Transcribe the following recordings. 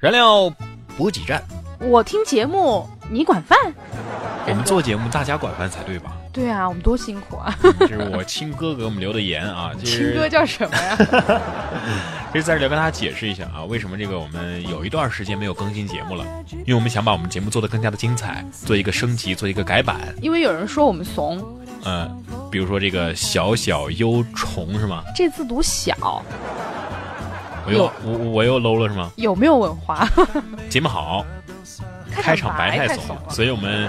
燃料补给站，我听节目，你管饭？我们做节目，大家管饭才对吧？对啊，我们多辛苦啊！这是我亲哥给我们留的言啊。亲哥叫什么呀？其实在这里跟大家解释一下啊，为什么这个我们有一段时间没有更新节目了？因为我们想把我们节目做得更加的精彩，做一个升级，做一个改版。因为有人说我们怂，嗯，比如说这个小小幽虫是吗？这字读小，我又我我又 low 了是吗？有没有文化？节目好，开场白太太怂了，所以我们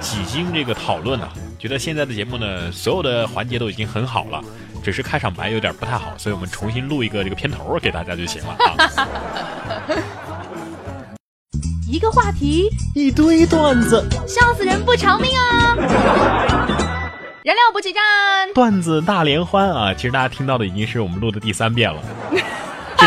几经这个讨论呢、觉得现在的节目呢，所有的环节都已经很好了，只是开场白有点不太好，所以我们重新录一个这个片头给大家就行了啊。一个话题，一堆段子，笑死人不偿命啊！燃料补给站，段子大联欢啊！其实大家听到的已经是我们录的第三遍了。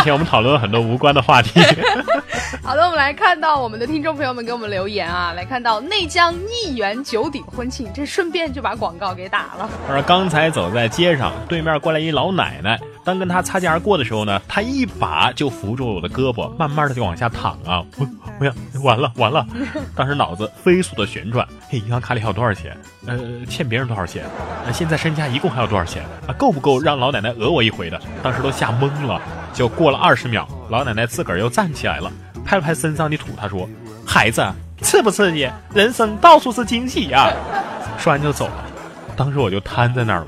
之前我们讨论了很多无关的话题，好的，我们来看到我们的听众朋友们给我们留言啊，来看到内江一元九鼎婚庆，这顺便就把广告给打了。而刚才走在街上，对面过来一老奶奶，当跟她擦肩而过的时候呢，她一把就扶住了我的胳膊，慢慢的就往下躺啊！我我呀，完了完了！当时脑子飞速的旋转，嘿，银行卡里还有多少钱？呃，欠别人多少钱？呃，现在身家一共还有多少钱？啊，够不够让老奶奶讹我一回的？当时都吓懵了。就过了二十秒，老奶奶自个儿又站起来了，拍了拍身上的土，她说：“孩子，刺不刺激？人生到处是惊喜呀、说完就走了。当时我就瘫在那儿了。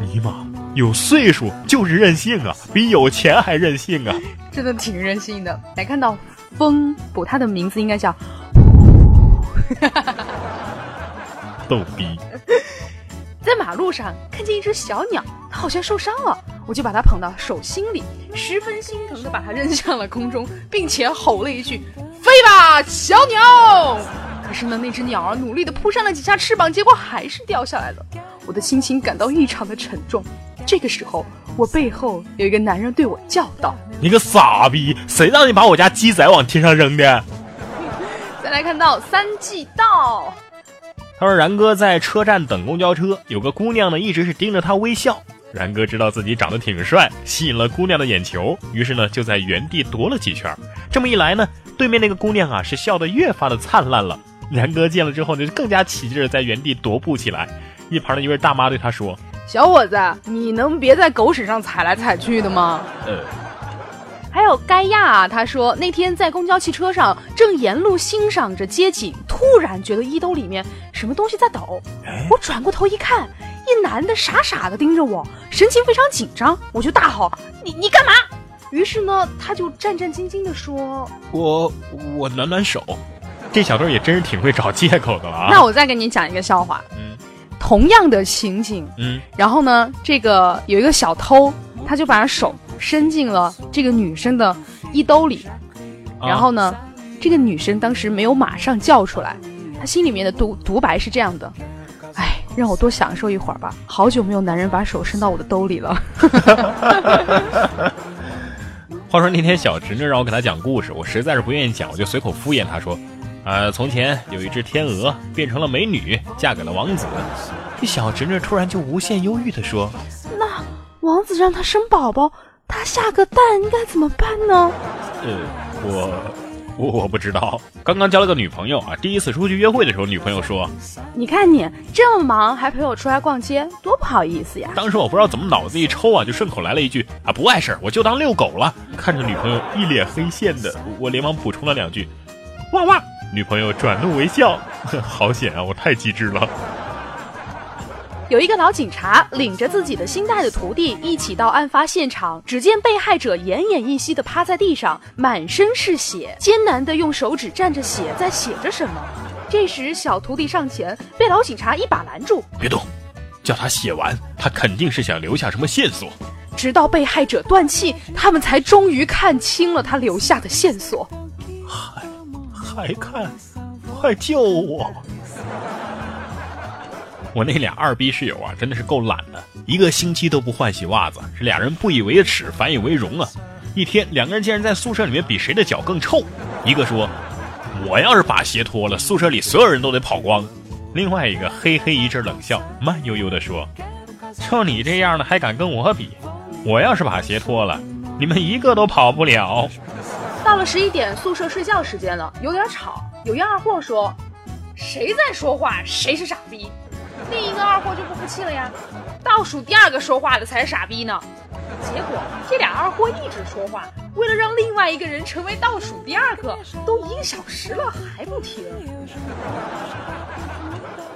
尼玛，有岁数就是任性啊，比有钱还任性啊！真的挺任性的。来看到风不，它的名字应该叫逗逼，在马路上看见一只小鸟，它好像受伤了，我就把它捧到手心里，十分心疼的把它扔向了空中，并且吼了一句：“飞吧，小鸟！”可是呢，那只鸟儿努力的扑扇了几下翅膀，结果还是掉下来了。我的心情感到异常的沉重。这个时候，我背后有一个男人对我叫道你个傻逼，谁让你把我家鸡仔往天上扔的？：“再来看到三季道。”他说：“然哥在车站等公交车，有个姑娘呢一直是盯着他微笑。然哥知道自己长得挺帅，吸引了姑娘的眼球，于是呢就在原地踱了几圈。这么一来呢，对面那个姑娘啊是笑得越发的灿烂了。然哥见了之后呢，就更加起劲儿在原地踱步起来。一旁的一位大妈对他说小伙子，你能别在狗屎上踩来踩去的吗？：‘ 呃，还有盖亚啊，他说那天在公交汽车上，正沿路欣赏着街景，突然觉得衣兜里面什么东西在抖。哎我转过头一看，一男的傻傻的盯着我，神情非常紧张，我就大吼：“你你干嘛？”于是呢，他就战战兢兢的说我我暖暖手。’这小偷也真是挺会找借口的了啊。那我再给你讲一个笑话，嗯同样的情景，嗯然后呢，这个有一个小偷，他就把手伸进了这个女生的衣兜里，啊。然后呢，这个女生当时没有马上叫出来，她心里面的独独白是这样的：“哎，让我多享受一会儿吧，好久没有男人把手伸到我的兜里了。话说那天小侄女让我给她讲故事，我实在是不愿意讲，我就随口敷衍她说：“呃，从前有一只天鹅变成了美女，嫁给了王子。”这小侄女突然就无限忧郁地说那王子让她生宝宝，他下个蛋应该怎么办呢？：“呃，我我我不知道，刚刚交了个女朋友啊，第一次出去约会的时候，女朋友说，你看你这么忙，还陪我出来逛街，多不好意思呀。当时我不知道怎么脑子一抽啊，就顺口来了一句啊，不碍事儿，我就当遛狗了。看着女朋友一脸黑线的，我连忙补充了两句，哇哇。女朋友转怒为笑，好险啊，我太机智了。有一个老警察领着自己的新带的徒弟一起到案发现场，只见被害者奄奄一息地趴在地上，满身是血，艰难地用手指蘸着血在写着什么。这时，小徒弟上前被老警察一把拦住，别动，叫他写完，他肯定是想留下什么线索。直到被害者断气，他们才终于看清了他留下的线索。还还看，快救我！我那俩二逼室友啊，真的是够懒的，一个星期都不换洗袜子，这俩人不以为耻，反以为荣啊！一天，两个人竟然在宿舍里面比谁的脚更臭。一个说：“我要是把鞋脱了，宿舍里所有人都得跑光。”另外一个嘿嘿一阵冷笑，慢悠悠地说：“就你这样的还敢跟我比？我要是把鞋脱了，你们一个都跑不了。”到了十一点，宿舍睡觉时间了，有点吵。有一二货说：“谁在说话，谁是傻逼。”另一个二货就不服气了呀：“倒数第二个说话的才是傻逼呢。”结果这俩二货一直说话，为了让另外一个人成为倒数第二个，都一个小时了还不停。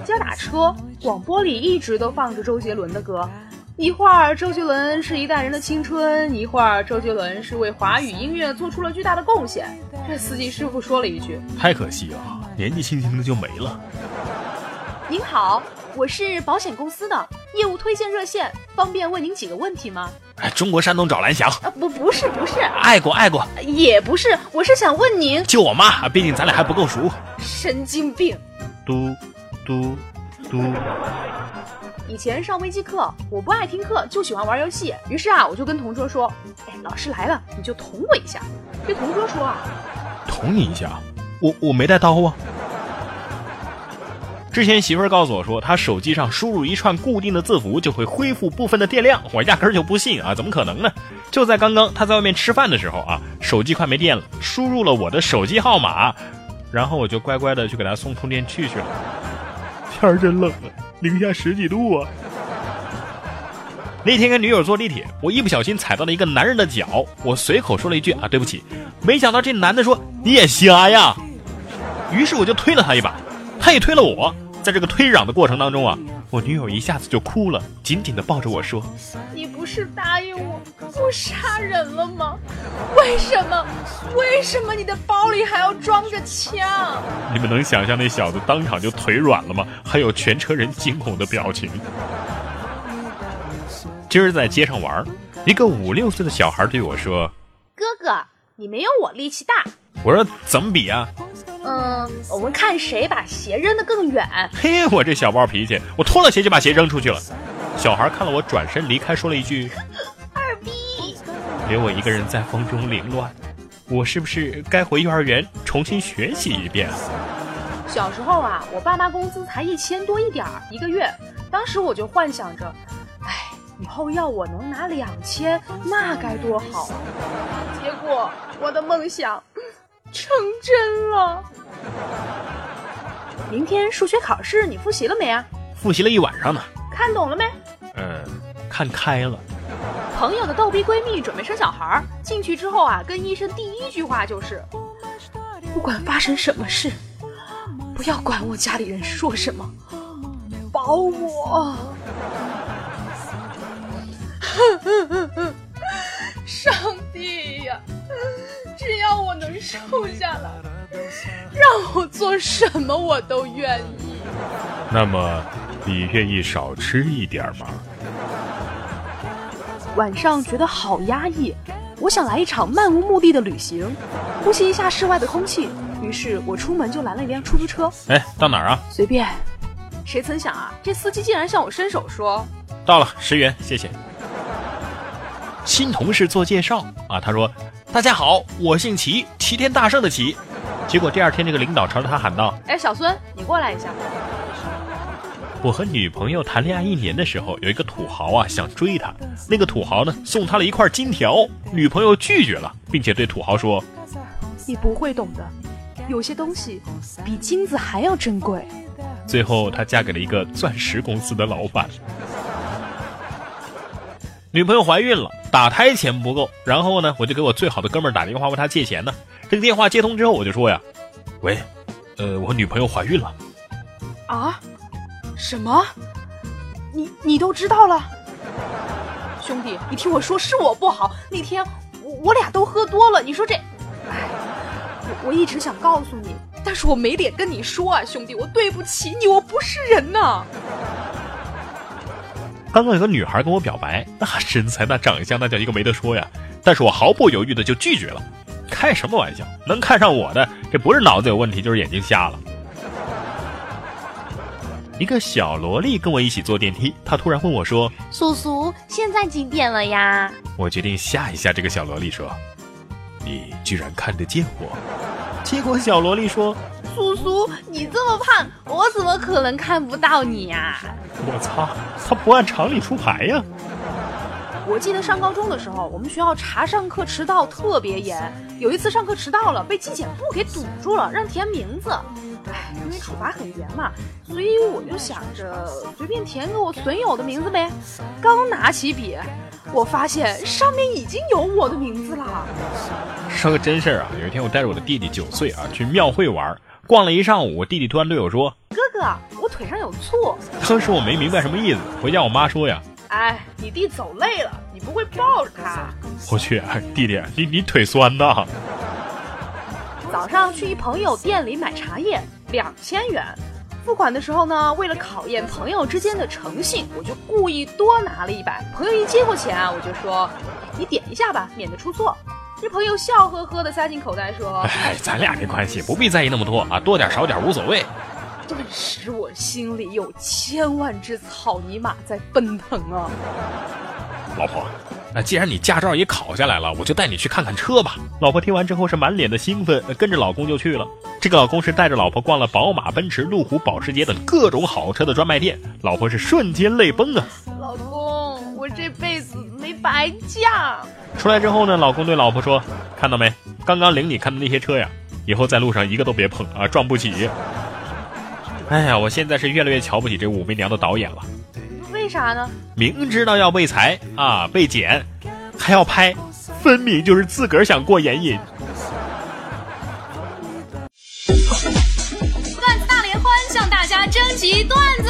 家打车，广播里一直都放着周杰伦的歌。一会儿周杰伦是一代人的青春，一会儿周杰伦是为华语音乐做出了巨大的贡献。这司机师傅说了一句：“太可惜了，年纪轻轻的就没了。”您好，我是保险公司的业务推荐热线，方便问您几个问题吗？哎，中国山东找蓝翔啊，不，不是，不是，爱过，爱过，也不是，我是想问您救我妈，毕竟咱俩还不够熟。神经病。嘟嘟嘟。以前上微机课，我不爱听课，就喜欢玩游戏。于是啊，我就跟同桌说：“哎，老师来了，你就捅我一下。”这同桌说：“啊，捅你一下？我我没带刀啊。”之前媳妇儿告诉我说，她手机上输入一串固定的字符就会恢复部分的电量，我压根儿就不信啊，怎么可能呢？就在刚刚，她在外面吃饭的时候啊，手机快没电了，输入了我的手机号码，然后我就乖乖的去给她送充电器去了。天儿真冷啊！零下十几度啊！那天跟女友坐地铁，我一不小心踩到了一个男人的脚，我随口说了一句啊对不起，没想到这男的说你也瞎呀，于是我就推了他一把，他也推了我，在这个推攘的过程当中啊，我女友一下子就哭了，紧紧的抱着我说：“你不是答应我不杀人了吗？为什么？为什么你的包里还要装着枪？”你们能想象那小子当场就腿软了吗？还有全车人惊恐的表情。今儿在街上玩，一个五六岁的小孩对我说：“哥哥，你没有我力气大。”我说：“怎么比啊？”嗯，我们看谁把鞋扔得更远。嘿，我这小暴脾气，我脱了鞋就把鞋扔出去了。小孩看了我转身离开，说了一句：“二逼。”留我一个人在风中凌乱，我是不是该回幼儿园重新学习一遍？小时候啊，我爸妈工资才一千多一点儿一个月，当时我就幻想着。哎以后要我能拿两千，那该多好啊！结果我的梦想成真了。明天数学考试你复习了没啊？复习了一晚上呢。看懂了没？嗯，看开了。朋友的逗逼闺蜜准备生小孩，进去之后啊，跟医生第一句话就是：不管发生什么事，不要管我家里人说什么，保我。上帝呀！只要我能瘦下来，让我做什么我都愿意。那么，你愿意少吃一点吗？晚上觉得好压抑，我想来一场漫无目的的旅行，呼吸一下室外的空气。于是我出门就拦了一辆出租车。哎，到哪儿啊？随便。谁曾想啊，这司机竟然向我伸手说：“到了，十元，谢谢。”新同事做介绍啊，他说：“大家好，我姓齐，齐天大圣的齐。”结果第二天，这个领导朝着他喊道：“哎，小孙，你过来一下。”我和女朋友谈恋爱一年的时候，有一个土豪啊想追她，那个土豪呢送她了一块金条，女朋友拒绝了，并且对土豪说：“你不会懂的，有些东西比金子还要珍贵。”最后，她嫁给了一个钻石公司的老板。女朋友怀孕了，打胎钱不够，然后呢，我就给我最好的哥们儿打电话问他借钱呢。这个电话接通之后，我就说呀：“喂，呃，我女朋友怀孕了。”啊？什么？你你都知道了？兄弟，你听我说，是我不好。那天我我俩都喝多了，你说这……哎，我我一直想告诉你，但是我没脸跟你说啊，兄弟，我对不起你，我不是人呐。刚刚有个女孩跟我表白，那身材、那长相，那叫一个没得说呀！但是我毫不犹豫的就拒绝了。开什么玩笑？能看上我的，这不是脑子有问题，就是眼睛瞎了。一个小萝莉跟我一起坐电梯，她突然问我说：“叔叔，现在几点了呀？”我决定吓一吓这个小萝莉，说：“你居然看得见我？”结果小萝莉说：“叔叔，你这么胖，我怎么可能看不到你呀？”我操，他不按常理出牌呀！我记得上高中的时候，我们学校查上课迟到特别严。有一次上课迟到了，被纪检部给堵住了，让填名字。唉，因为处罚很严嘛，所以我就想着随便填个我损友的名字呗。刚拿起笔，我发现上面已经有我的名字了。说个真事儿啊，有一天我带着我的弟弟九岁啊去庙会玩，逛了一上午，我弟弟突然对我说：“哥哥，我腿上有醋。”当时我没明白什么意思，回家我妈说呀。哎，你弟走累了，你不会抱着他？我去，弟弟，你你腿酸呐！早上去一朋友店里买茶叶，两千元。付款的时候呢，为了考验朋友之间的诚信，我就故意多拿了一百。朋友一接过钱啊，我就说：“你点一下吧，免得出错。”这朋友笑呵呵的塞进口袋说：“哎，咱俩没关系，不必在意那么多啊，多点少点无所谓。”顿时我心里有千万只草泥马在奔腾啊！老婆，那既然你驾照也考下来了，我就带你去看看车吧。老婆听完之后是满脸的兴奋，跟着老公就去了。这个老公是带着老婆逛了宝马、奔驰、路虎、保时捷等各种好车的专卖店，老婆是瞬间泪崩啊！老公，我这辈子没白嫁。出来之后呢，老公对老婆说：“看到没？刚刚领你看的那些车呀，以后在路上一个都别碰啊，撞不起。”哎呀，我现在是越来越瞧不起这武媚娘的导演了。为啥呢？明知道要被裁啊，被剪，还要拍，分明就是自个儿想过眼瘾。段子大联欢向大家征集段子啦！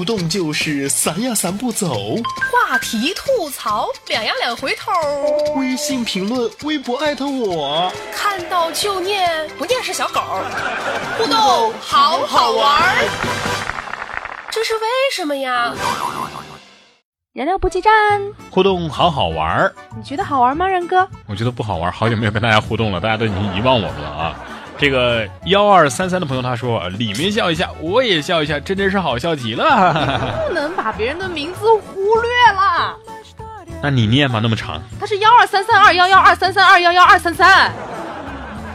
互动就是散呀散不走，话题吐槽两呀两回头，微信评论、微博艾特我，看到就念，不念是小狗。互动好好玩，这是为什么呀？燃料补给站，互动好好玩你觉得好玩吗，然哥？我觉得不好玩，好久没有跟大家互动了，大家都已经遗忘我们了啊。这个幺二三三的朋友他说：“里面笑一下，我也笑一下，真的是好笑极了。”不能把别人的名字忽略了。那你念吧，那么长。他是幺二三三二幺幺二三三二幺幺二三三。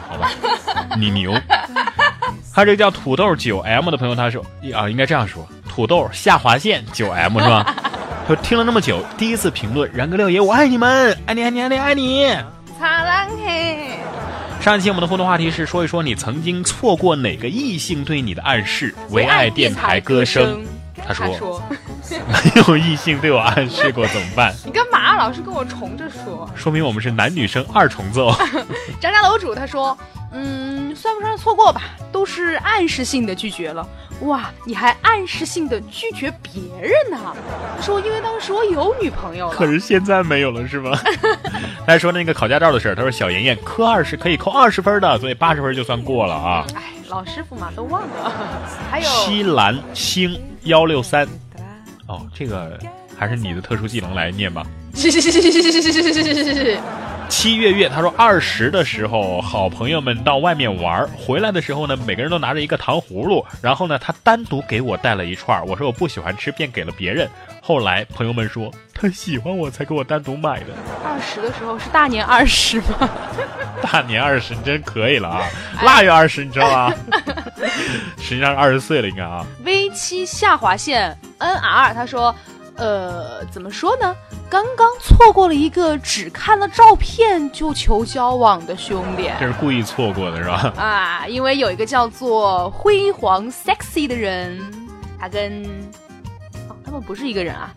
好吧，你牛。他这个叫土豆九 M 的朋友他说：“啊，应该这样说，土豆下划线九 M 是吧？” 说听了那么久，第一次评论，然哥六爷，我爱你们，爱你爱你爱你爱你。擦浪嘿。上期我们的互动话题是说一说你曾经错过哪个异性对你的暗示。唯爱电台歌声，他说没有 异性对我暗示过怎么办？你干嘛老是跟我重着说？说明我们是男女生二重奏。渣渣楼主他说，嗯，算不上错过吧，都是暗示性的拒绝了。哇，你还暗示性的拒绝别人呢？他说，因为当时我有女朋友了，可是现在没有了，是吗？他说那个考驾照的事儿，他说小妍妍科二是可以扣二十分的，所以八十分就算过了啊。哎，老师傅嘛都忘了。还有西兰星幺六三，哦，这个还是你的特殊技能来念吧。是是是是是是是是是是是是是。七月月，他说二十的时候，好朋友们到外面玩，回来的时候呢，每个人都拿着一个糖葫芦，然后呢，他单独给我带了一串，我说我不喜欢吃，便给了别人。后来朋友们说他喜欢我才给我单独买的。二十的时候是大年二十吗？大年二十，你真可以了啊！腊月二十，你知道吗？实际上是二十岁了，应该啊。V 七下划线 NR，他说。呃，怎么说呢？刚刚错过了一个只看了照片就求交往的兄弟，这是故意错过的是吧？啊，因为有一个叫做辉煌 sexy 的人，他跟哦，他们不是一个人啊。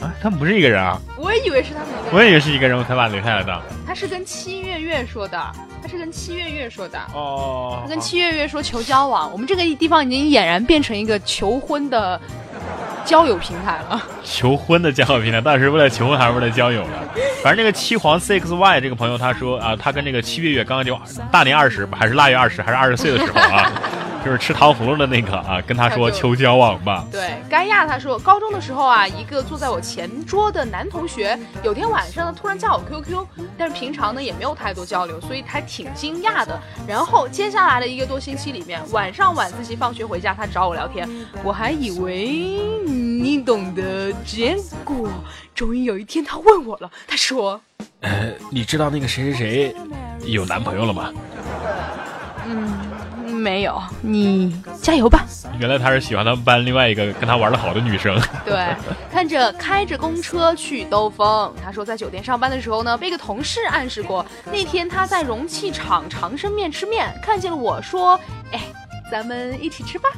啊，他们不是一个人啊！我也以为是他们。我也以为是一个人，我才把留下来的。他是跟七月月说的，他是跟七月月说的。哦。他跟七月月说求交往，我们这个地方已经俨然变成一个求婚的。交友平台了，求婚的交友平台，到底是为了求婚还是为了交友呢？反正那个七皇 six y 这个朋友他说啊，他跟那个七月月刚刚就大年二十，还是腊月二十，还是二十岁的时候啊，就是吃糖葫芦的那个啊，跟他说求交往吧。对，该亚他说，高中的时候啊，一个坐在我前桌的男同学，有天晚上呢突然加我 QQ，但是平常呢也没有太多交流，所以还挺惊讶的。然后接下来的一个多星期里面，晚上晚自习放学回家，他找我聊天，我还以为你懂得，结果终于有一天他问我了，他说，呃，你知道那个谁谁谁有男朋友了吗？没有，你加油吧。原来他是喜欢他们班另外一个跟他玩的好的女生。对，看着开着公车去兜风。他说在酒店上班的时候呢，被个同事暗示过。那天他在容器厂长生面吃面，看见了我说：“哎，咱们一起吃吧。”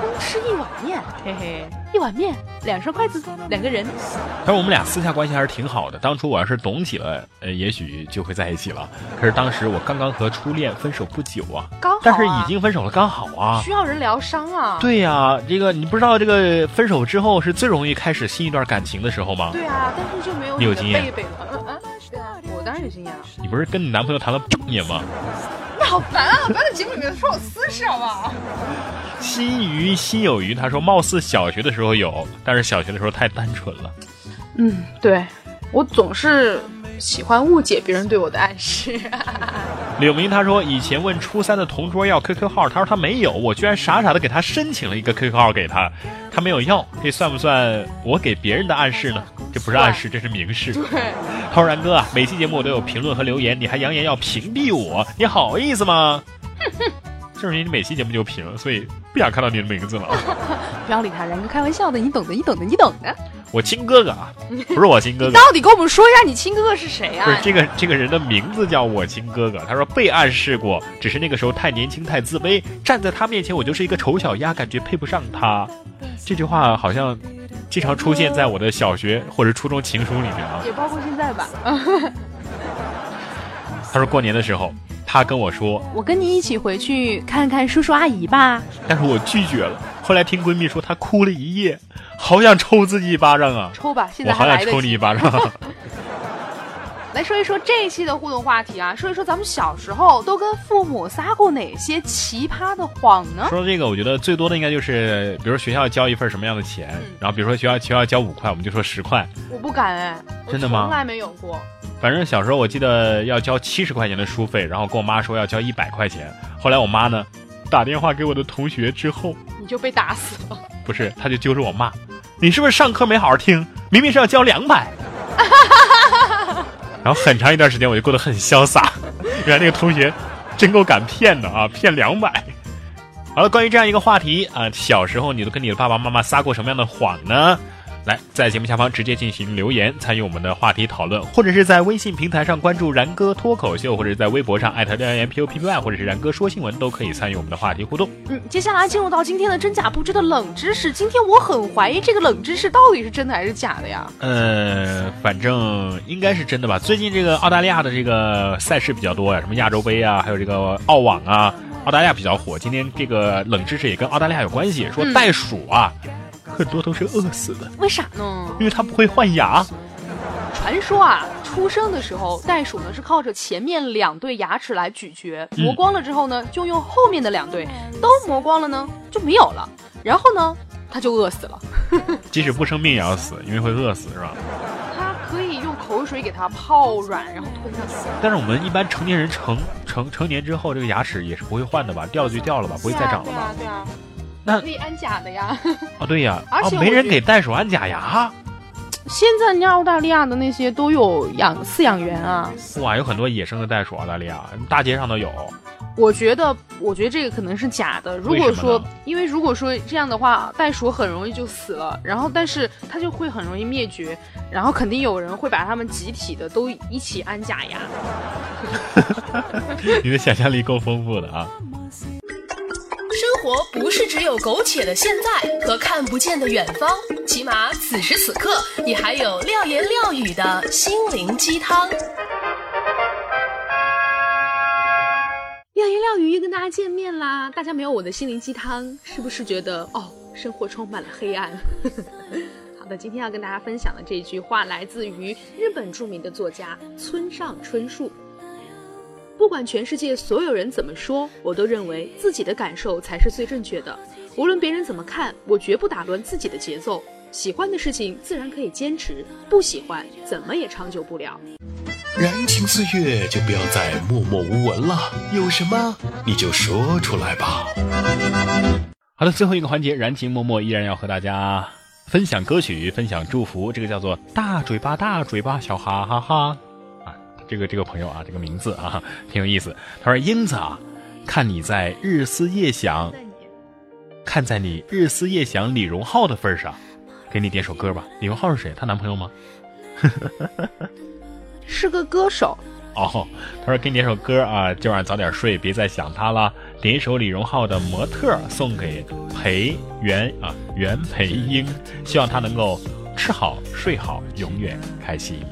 空吃一碗面，嘿嘿，一碗面，两双筷子，两个人。但是我们俩私下关系还是挺好的。当初我要是懂起了，呃，也许就会在一起了。可是当时我刚刚和初恋分手不久啊，刚好啊但是已经分手了，刚好啊。需要人疗伤啊。对呀、这个你不知道，这个分手之后是最容易开始新一段感情的时候吗？对啊，但是就没有你有经验贝贝了。嗯嗯，对啊，我当然有经验了。你不是跟你男朋友谈了八年吗？你 好烦啊！不要在节目里面说我私事好不好？心鱼心有余，他说貌似小学的时候有，但是小学的时候太单纯了。嗯，对，我总是喜欢误解别人对我的暗示。柳明他说以前问初三的同桌要 QQ 号，他说他没有，我居然傻傻的给他申请了一个 QQ 号给他，他没有要，这算不算我给别人的暗示呢？这不是暗示，这是明示。对，他说然哥啊，每期节目我都有评论和留言，你还扬言要屏蔽我，你好意思吗？就是因为你每期节目就评，所以不想看到你的名字了。不要理他，然哥开玩笑的，你懂的，你懂的，你懂的。我亲哥哥啊，不是我亲哥哥。到底跟我们说一下你亲哥哥是谁啊？不是这个这个人的名字叫我亲哥哥，他说被暗示过，只是那个时候太年轻太自卑，站在他面前我就是一个丑小鸭，感觉配不上他。这句话好像经常出现在我的小学或者初中情书里面啊。也包括现在吧。他说过年的时候，他跟我说，我跟你一起回去看看叔叔阿姨吧。但是我拒绝了。后来听闺蜜说，她哭了一夜，好想抽自己一巴掌啊！抽吧，现在还来得及好想抽你一。巴掌。来说一说这一期的互动话题啊，说一说咱们小时候都跟父母撒过哪些奇葩的谎呢？说到这个，我觉得最多的应该就是，比如学校交一份什么样的钱，然后比如说学校学校交五块，我们就说十块。我不敢哎，我真的吗从来没有过。反正小时候我记得要交七十块钱的书费，然后跟我妈说要交一百块钱。后来我妈呢，打电话给我的同学之后，你就被打死了。不是，他就揪着我骂，你是不是上课没好好听？明明是要交两百。然后很长一段时间我就过得很潇洒，原来那个同学真够敢骗的啊，骗两百。好了，关于这样一个话题啊，小时候你都跟你的爸爸妈妈撒过什么样的谎呢？来，在节目下方直接进行留言，参与我们的话题讨论，或者是在微信平台上关注“然哥脱口秀”，或者是在微博上艾特廖言 P U P P Y，或者是然哥说新闻，都可以参与我们的话题互动。嗯，接下来进入到今天的真假不知的冷知识。今天我很怀疑这个冷知识到底是真的还是假的呀？呃，反正应该是真的吧。最近这个澳大利亚的这个赛事比较多呀，什么亚洲杯啊，还有这个澳网啊，澳大利亚比较火。今天这个冷知识也跟澳大利亚有关系，说嗯袋鼠啊，很多都是饿死的，为啥呢？因为它不会换牙。传说啊，出生的时候，袋鼠呢是靠着前面两对牙齿来咀嚼，嗯磨光了之后呢，就用后面的两对，都磨光了呢，就没有了。然后呢，它就饿死了。即使不生病也要死，因为会饿死，是吧？它可以用口水给它泡软，然后吞下去。但是我们一般成年人成成成年之后，这个牙齿也是不会换的吧？掉了就掉了吧，不会再长了吧？对啊，对啊，那可以安假的呀。哦，对呀，而且哦，没人给袋鼠安假牙。现在澳大利亚的那些都有养饲养员啊。哇，有很多野生的袋鼠，澳大利亚大街上都有。我觉得，我觉得这个可能是假的。如果说呢，因为如果说这样的话，袋鼠很容易就死了，然后但是它就会很容易灭绝，然后肯定有人会把它们集体的都一起安假牙。你的想象力够丰富的啊！活不是只有苟且的现在和看不见的远方，起码此时此刻，你还有廖言廖语的心灵鸡汤。廖言廖语又跟大家见面啦！大家没有我的心灵鸡汤，是不是觉得哦，生活充满了黑暗？好的，今天要跟大家分享的这句话来自于日本著名的作家村上春树。不管全世界所有人怎么说，我都认为自己的感受才是最正确的。无论别人怎么看，我绝不打乱自己的节奏。喜欢的事情自然可以坚持，不喜欢怎么也长久不了。燃情岁月就不要再默默无闻了，有什么你就说出来吧。好的，最后一个环节，燃情默默依然要和大家分享歌曲，分享祝福。这个叫做大嘴巴大嘴巴小哈哈哈啊，这个这个朋友啊，这个名字啊挺有意思。他说：“英子啊，看你在日思夜想，看在你日思夜想李荣浩的份上。”给你点首歌吧，李荣浩是谁？她男朋友吗？是个歌手。哦，他说给你点首歌啊，今晚早点睡，别再想他了。点一首李荣浩的《模特》，送给裴元啊袁培英，希望他能够吃好睡好，永远开心。